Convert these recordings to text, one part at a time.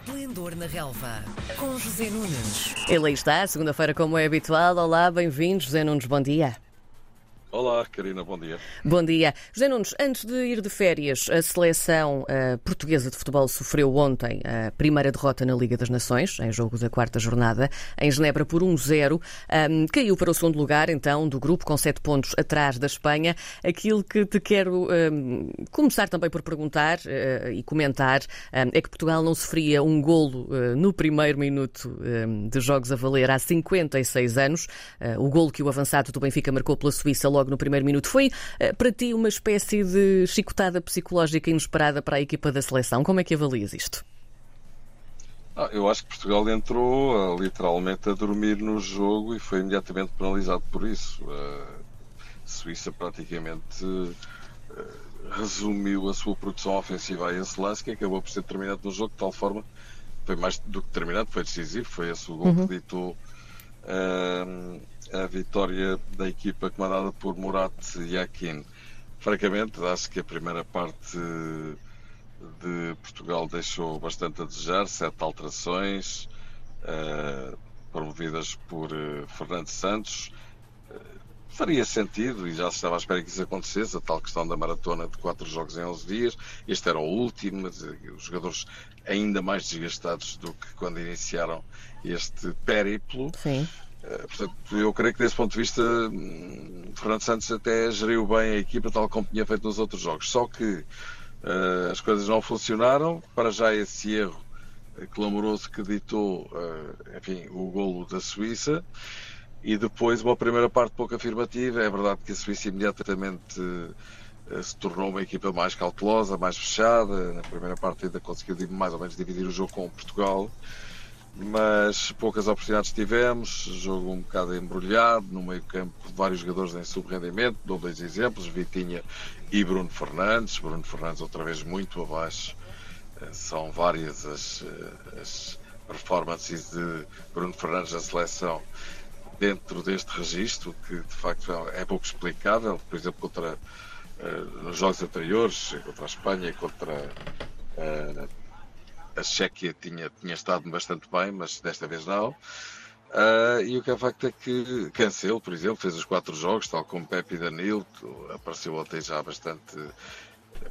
Esplendor na Relva, com José Nunes. Ele está, segunda-feira, como é habitual. Olá, bem-vindo, José Nunes, bom dia. Olá, Karina, bom dia. Bom dia. José Nunes, antes de ir de férias, a seleção uh, portuguesa de futebol sofreu ontem a primeira derrota na Liga das Nações, em jogo da quarta jornada, em Genebra por 1-0. Um, caiu para o segundo lugar, então, do grupo, com sete pontos atrás da Espanha. Aquilo que te quero um, começar também por perguntar uh, e comentar um, é que Portugal não sofria um golo uh, no primeiro minuto de jogos a valer há 56 anos. o golo que o avançado do Benfica marcou pela Suíça logo no primeiro minuto. Foi eh, para ti uma espécie de chicotada psicológica inesperada para a equipa da seleção? Como é que avalias isto? Ah, eu acho que Portugal entrou uh, literalmente a dormir no jogo e foi imediatamente penalizado por isso. A Suíça praticamente resumiu a sua produção ofensiva a esse lance que acabou por ser determinado no jogo de tal forma foi mais do que determinado, foi decisivo, foi esse o gol uhum. que ditou a vitória da equipa comandada por Murat Yakin. Francamente, acho que a primeira parte de Portugal deixou bastante a desejar, sete alterações uh, promovidas por uh, Fernando Santos. Faria sentido, e já se estava à espera que isso acontecesse, a tal questão da maratona de quatro jogos em 11 dias. Este era o último, os jogadores ainda mais desgastados do que quando iniciaram este périplo. Sim. Eh, portanto, eu creio que desse ponto de vista, hum, Fernando Santos até geriu bem a equipa, tal como tinha feito nos outros jogos. Só que uh, as coisas não funcionaram. Para já, esse erro clamoroso que ditou, uh, enfim, o golo da Suíça. E depois, uma primeira parte pouco afirmativa. É verdade que a Suíça imediatamente uh, se tornou uma equipa mais cautelosa, mais fechada. Na primeira parte, ainda conseguiu mais ou menos dividir o jogo com Portugal. Mas poucas oportunidades tivemos, jogo um bocado embrulhado, no meio campo vários jogadores em subrendimento, dou dois exemplos, Vitinha e Bruno Fernandes, Bruno Fernandes outra vez muito abaixo, eh, são várias as, eh, as performances de Bruno Fernandes na seleção dentro deste registro, que de facto é pouco explicável, por exemplo, contra, eh, nos jogos anteriores, contra a Espanha e contra a Chequia tinha, tinha estado bastante bem, mas desta vez não. Uh, e o que é facto é que Cancelo, por exemplo, fez os quatro jogos, tal como Pepe Danilo, apareceu ontem já bastante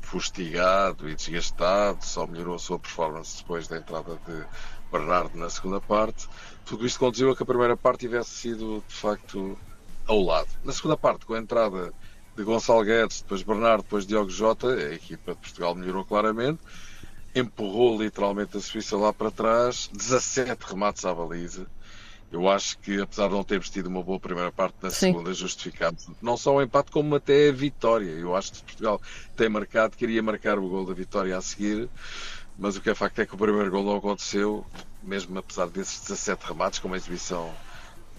fustigado e desgastado, só melhorou a sua performance depois da entrada de Bernardo na segunda parte. Tudo isto conduziu a que a primeira parte tivesse sido, de facto, ao lado. Na segunda parte, com a entrada de Gonçalo Guedes, depois Bernardo, depois Diogo Jota, a equipa de Portugal melhorou claramente empurrou literalmente a Suíça lá para trás, 17 remates à baliza. Eu acho que, apesar de não termos tido uma boa primeira parte, na Sim. segunda justificamos não só o empate, como até a vitória. Eu acho que Portugal tem marcado, queria marcar o gol da vitória a seguir, mas o que é facto é que o primeiro gol não aconteceu, mesmo apesar desses 17 remates, com uma exibição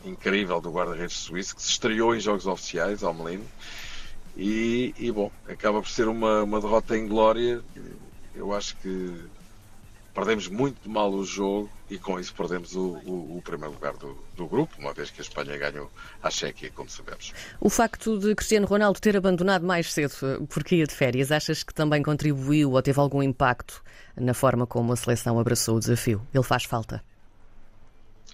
incrível do guarda-redes suíço, que se estreou em jogos oficiais, ao Melino. E, e, bom, acaba por ser uma, uma derrota em glória eu acho que perdemos muito mal o jogo e com isso perdemos o, o, o primeiro lugar do, do, grupo, uma vez que a Espanha ganhou a Chequia, como sabemos. O facto de Cristiano Ronaldo ter abandonado mais cedo porque ia de férias, achas que também contribuiu ou teve algum impacto na forma como a seleção abraçou o desafio? Ele faz falta?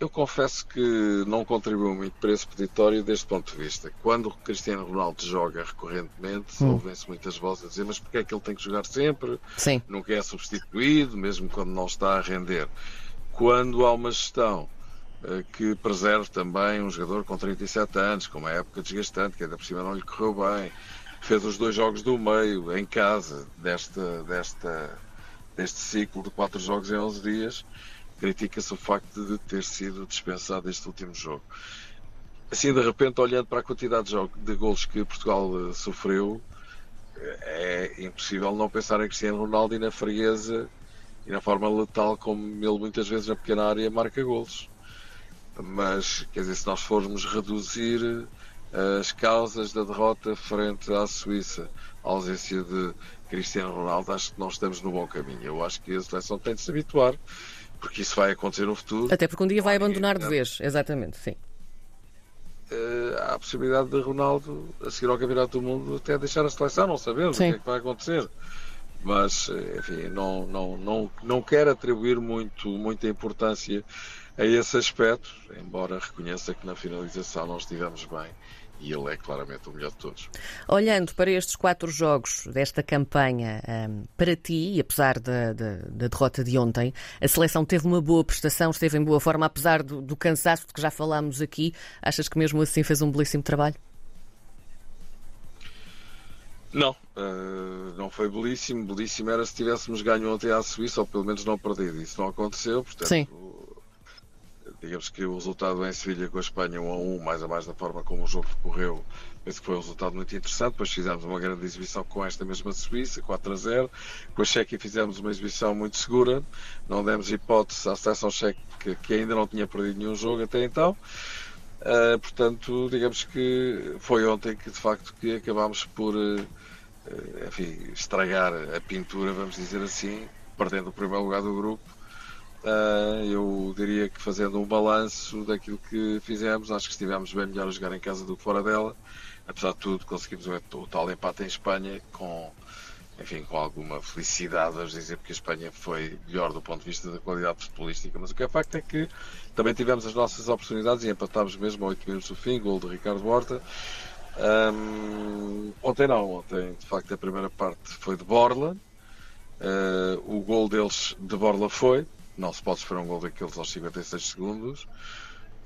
Eu confesso que não contribuiu muito para esse peditório deste ponto de vista. Quando o Cristiano Ronaldo joga recorrentemente, hum. ouvem-se muitas vozes a dizer mas porque é que ele tem que jogar sempre? Sim. Nunca é substituído, mesmo quando não está a render. Quando há uma gestão uh, que preserve também um jogador com 37 anos, com uma época desgastante, que ainda por cima não lhe correu bem, fez os dois jogos do meio, em casa, desta, desta, deste ciclo de quatro jogos em 11 dias, critica-se o facto de ter sido dispensado este último jogo. Assim, de repente, olhando para a quantidade de, de golos que Portugal uh, sofreu, é impossível não pensar em Cristiano Ronaldo e na frieza e na forma letal como ele muitas vezes na pequena área marca golos. Mas, quer dizer, se nós formos reduzir eh, as causas da derrota frente à Suíça, a ausência de Cristiano Ronaldo, acho que não estamos no bom caminho. Eu acho que a seleção tem de se habituar porque isso vai acontecer no futuro. Até porque um dia vai abandonar de vez, exatamente, sim. Uh, há a possibilidade de Ronaldo, a seguir ao Campeonato do Mundo, até deixar a seleção, não sabemos sim. o que é que vai acontecer. mas enfim, não, não, não, não quero atribuir muito, muita importância a esse aspecto, embora reconheça que na finalização não estivemos bem e ele é claramente o melhor de todos. Olhando para estes quatro jogos desta campanha, um, para ti, apesar da, da, da, derrota de ontem, a seleção teve uma boa prestação, esteve em boa forma, apesar do, do cansaço de que já falámos aqui. Achas que mesmo assim fez um belíssimo trabalho? Não, uh, não foi belíssimo. Belíssimo era se tivéssemos ganho ontem à Suíça, ou pelo menos não perdido. Isso não aconteceu, portanto, Sim digamos que o resultado em Sevilha com a Espanha 1 a 1, mais a mais da forma como o jogo decorreu, penso que foi um resultado muito interessante. Depois fizemos uma grande exibição com esta mesma Suíça, 4 a 0. Com a Chequia fizemos uma exibição muito segura, não demos hipótese à seleção checa que, que ainda não tinha perdido nenhum jogo até então. Uh, portanto, digamos que foi ontem que de facto que acabámos por uh, enfim, estragar a pintura, vamos dizer assim, perdendo o primeiro lugar do grupo Uh, eu diria que fazendo um balanço daquilo que fizemos, acho que estivemos bem melhor a jogar em casa do que fora dela. Apesar de tudo, conseguimos o tal empate em Espanha com, enfim, com alguma felicidade, vamos dizer, porque a Espanha foi melhor do ponto de vista da qualidade futebolística. Mas o que é facto é que também tivemos as nossas oportunidades e empatámos mesmo a 8 minutos do fim, gol de Ricardo Horta. Um, ontem não, ontem de facto a primeira parte foi de Borla. Uh, o gol deles de Borla foi, não se pode esperar um gol daqueles aos 56 segundos.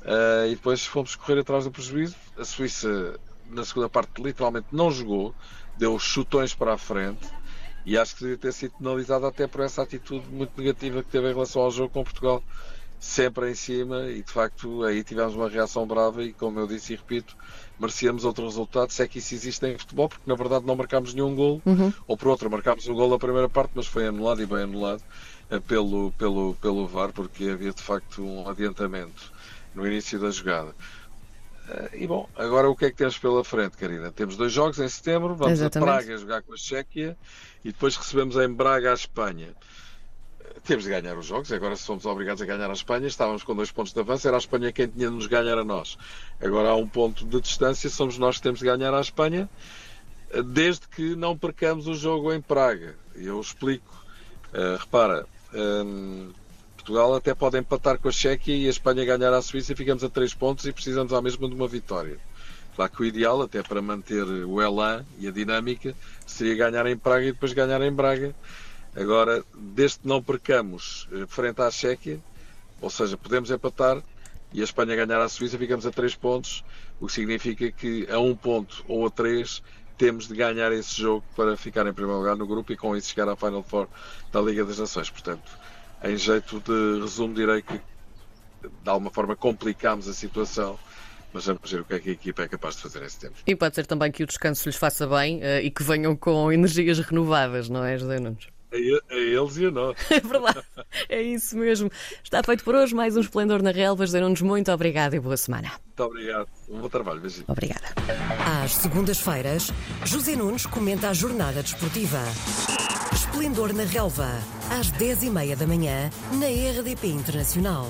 Uh, e depois fomos correr atrás do prejuízo. A Suíça, na segunda parte, literalmente não jogou, deu chutões para a frente e acho que devia ter sido penalizado até por essa atitude muito negativa que teve em relação ao jogo com Portugal, sempre em cima. E de facto, aí tivemos uma reação brava. E como eu disse e repito, merecíamos outro resultado. Se é que isso existe em futebol, porque na verdade não marcámos nenhum gol, uhum. ou por outro, marcámos um gol na primeira parte, mas foi anulado e bem anulado pelo, pelo, pelo VAR, porque havia de facto um adiantamento no início da jogada. Eh, e bom, agora o que é que temos pela frente, Karina? Temos dois jogos em setembro, vamos Exatamente. a Praga jogar com a Chequia e depois recebemos em Braga a Espanha. Temos de ganhar os jogos, agora se fomos obrigados a ganhar a Espanha, estávamos com dois pontos de avanço, era a Espanha quem tinha de nos ganhar a nós. Agora há um ponto de distância, somos nós que temos de ganhar a Espanha, desde que não percamos o jogo em Praga. Eu explico. Uh, repara, um, Portugal até pode empatar com a Chequia e a Espanha ganhar a Suíça e ficamos a 3 pontos e precisamos à mesma de uma vitória. Claro que o ideal, até para manter o elan e a dinâmica, seria ganhar em Praga e depois ganhar em Braga. Agora, desde que não percamos eh, frente à Chequia, ou seja, podemos empatar e a Espanha ganhar a Suíça, ficamos a 3 pontos, o que significa que a 1 um ponto ou a 3 temos de ganhar esse jogo para ficar em primeiro lugar no grupo e com isso chegar à Final Four da Liga das Nações. Portanto, em jeito de resumo, direi que de alguma forma complicamos a situação. Mas vamos ver o que é que a equipa é capaz de fazer nesse tempo. E pode ser também que o descanso lhes faça bem uh, e que venham com energias renovadas, não é, José Nunes? A, eles e a nós. É verdade, é isso mesmo. Está feito por hoje mais um Esplendor na Relva. José Nunes, muito obrigado e boa semana. Muito obrigado. Um bom trabalho. Beijinho. Obrigada. Às segundas-feiras, José Nunes comenta a jornada desportiva. Esplendor na Relva, às 10h30 da manhã, na RDP Internacional.